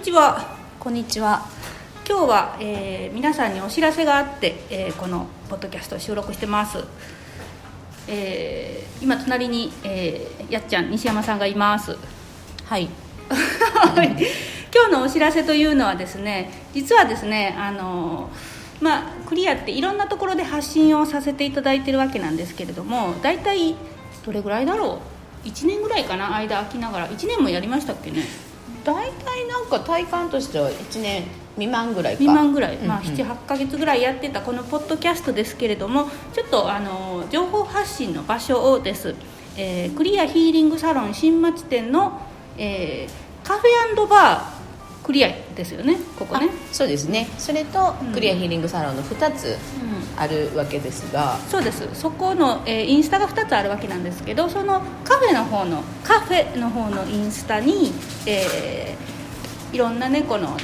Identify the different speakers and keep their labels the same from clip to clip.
Speaker 1: ちは。
Speaker 2: こんにちは。
Speaker 1: 今日は、えー皆さんにお知らせがあって、えーこのポッドキャストを収録してます、えー今隣に、えーやっちゃん西山さんがいます。
Speaker 2: はい。
Speaker 1: はい。今日のお知らせというのはですね実はですねあのまあクリアっていろんなところで発信をさせていただいてるわけなんですけれども大体どれぐらいだろう？1年ぐらいかな？間空きながら。1年もやりましたっけね？
Speaker 2: 大体なんか体感としては1年未満ぐらいか。
Speaker 1: 未満ぐらい、まあ、
Speaker 2: うん。うん
Speaker 1: 78か月ぐらいやってたこのポッドキャストですけれどもちょっとあの情報発信の場所をです、えークリアヒーリングサロン新町店の、えーカフェバークリアですよねここね、
Speaker 2: あそうですね。それと
Speaker 1: うん。
Speaker 2: クリアヒーリングサロンの2つ
Speaker 1: うん。
Speaker 2: あるわけですが、
Speaker 1: そうです。そこの、えーインスタが2つあるわけなんですけどそのカフェの方のカフェの方のインスタに、えーいろんなねこの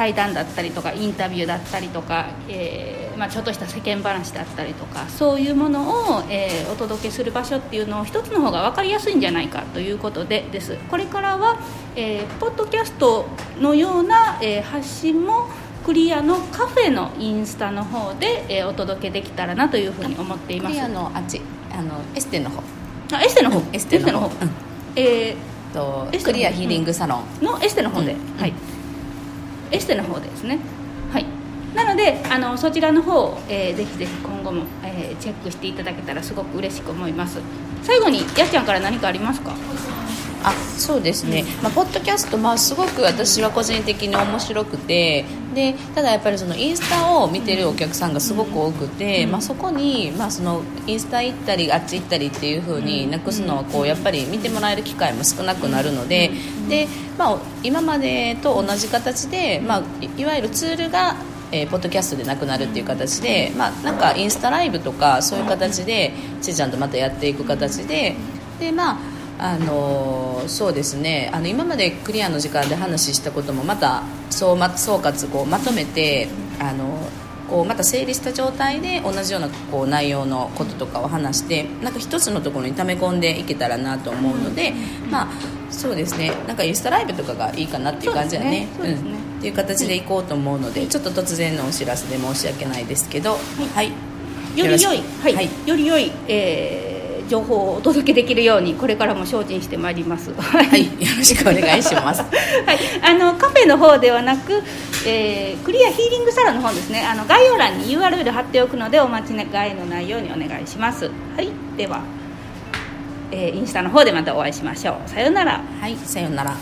Speaker 1: 対談だったりとかインタビューだったりとか、えーまあ、ちょっとした世間話だったりとかそういうものを、えーお届けする場所っていうのを一つの方が分かりやすいんじゃないかということでです。これからは、えーポッドキャストのような、えー発信もクリアのカフェのインスタの方で、えーお届けできたらなというふうに思っています。
Speaker 2: クリアのあっちあのエステの方。
Speaker 1: あエステの方、
Speaker 2: うんエステの方。うん。
Speaker 1: え
Speaker 2: と
Speaker 1: エステの方
Speaker 2: クリアヒーリングサロン、
Speaker 1: ーのエステの方で、
Speaker 2: うん。
Speaker 1: はいエステの方ですね。はい。なのであのそちらの方を、えーぜひぜひ今後も、えーチェックしていただけたらすごく嬉しく思います。最後にやっちゃんから何かありますか？
Speaker 2: あそうですね、まあ、ポッドキャスト、まあ、すごく私は個人的に面白くてでただやっぱりそのインスタを見てるお客さんがすごく多くて、まあ、そこに、まあ、そのインスタ行ったりあっち行ったりっていう風になくすのはこうやっぱり見てもらえる機会も少なくなるのでで、まあ、今までと同じ形で、まあ、いいわゆるツールがえーポッドキャストでなくなるっていう形で、まあ、なんかインスタライブとかそういう形でちーちゃんとまたやっていく形でで、まああのーそうですね。あの今までクリアの時間で話したこともまた総,、ま、総括こうまとめてあのこうまた整理した状態で同じようなこう内容のこととかを話してなんか一つのところに溜め込んでいけたらなと思うので、まあそうですね。なんかインスタライブとかがいいかなっていう感じだね。
Speaker 1: そうね。そう
Speaker 2: んっていう形でいこうと思うので、ちょっと突然のお知らせで申し訳ないですけど。はい、
Speaker 1: より良い。
Speaker 2: よろしく。
Speaker 1: はい
Speaker 2: はい。
Speaker 1: より良い、えー情報をお届けできるようにこれからも精進してまいります。は
Speaker 2: はい、よろしくお願いします。
Speaker 1: はい、あのカフェの方ではなく、えークリアヒーリングサロンの方ですね。あの概要欄に URL 貼っておくのでお間違いのないようにお願いします。はいでは、えーインスタの方でまたお会いしましょう。さようなら。
Speaker 2: はいさようなら